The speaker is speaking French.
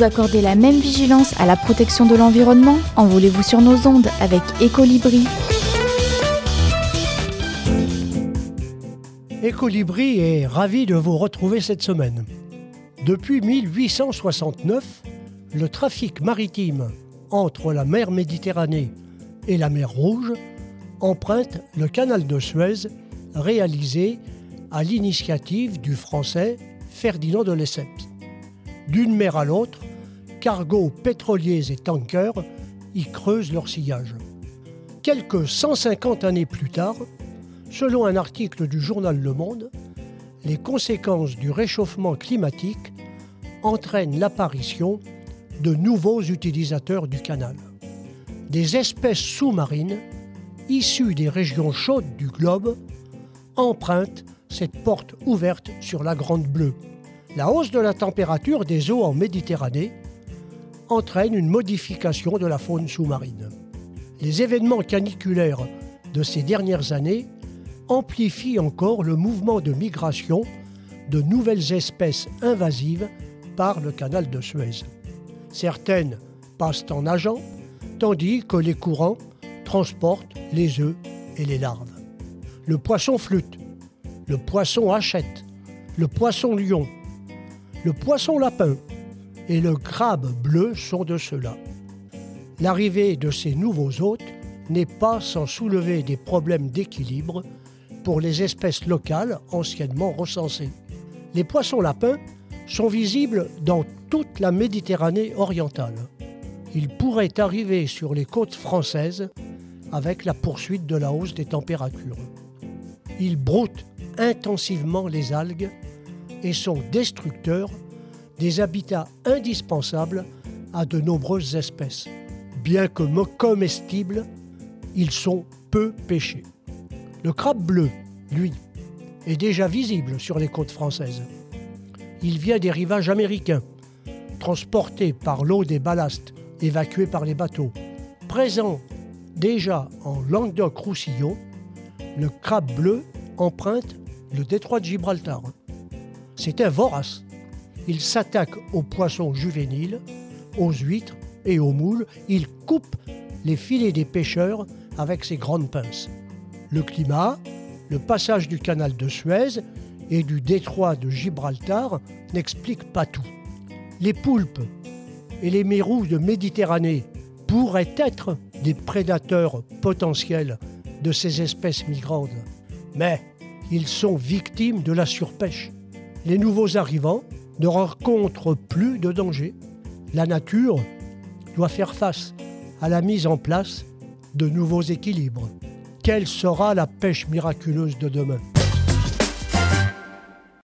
Vous accordez la même vigilance à la protection de l'environnement Envolez-vous sur nos ondes avec Ecolibri. Ecolibri est ravi de vous retrouver cette semaine. Depuis 1869, le trafic maritime entre la mer Méditerranée et la mer Rouge emprunte le canal de Suez réalisé à l'initiative du français Ferdinand de Lesseps. D'une mer à l'autre, cargos pétroliers et tankers y creusent leur sillage. Quelques 150 années plus tard, selon un article du journal Le Monde, les conséquences du réchauffement climatique entraînent l'apparition de nouveaux utilisateurs du canal. Des espèces sous-marines issues des régions chaudes du globe empruntent cette porte ouverte sur la Grande Bleue. La hausse de la température des eaux en Méditerranée entraîne une modification de la faune sous-marine. Les événements caniculaires de ces dernières années amplifient encore le mouvement de migration de nouvelles espèces invasives par le canal de Suez. Certaines passent en nageant, tandis que les courants transportent les œufs et les larves. Le poisson flûte, le poisson hachette, le poisson lion, le poisson lapin et le crabe bleu sont de ceux-là. L'arrivée de ces nouveaux hôtes n'est pas sans soulever des problèmes d'équilibre pour les espèces locales anciennement recensées. Les poissons lapins sont visibles dans toute la Méditerranée orientale. Ils pourraient arriver sur les côtes françaises avec la poursuite de la hausse des températures. Ils broutent intensivement les algues et sont destructeurs des habitats indispensables à de nombreuses espèces. Bien que comestibles, ils sont peu pêchés. Le crabe bleu, lui, est déjà visible sur les côtes françaises. Il vient des rivages américains, transporté par l'eau des ballasts évacués par les bateaux. Présent déjà en Languedoc-Roussillon, le crabe bleu emprunte le détroit de Gibraltar. Un vorace. Il s'attaque aux poissons juvéniles, aux huîtres et aux moules. Il coupe les filets des pêcheurs avec ses grandes pinces. Le climat, le passage du canal de Suez et du détroit de Gibraltar n'expliquent pas tout. Les poulpes et les mérous de Méditerranée pourraient être des prédateurs potentiels de ces espèces migrantes. Mais ils sont victimes de la surpêche. Les nouveaux arrivants ne rencontrent plus de danger. La nature doit faire face à la mise en place de nouveaux équilibres. Quelle sera la pêche miraculeuse de demain?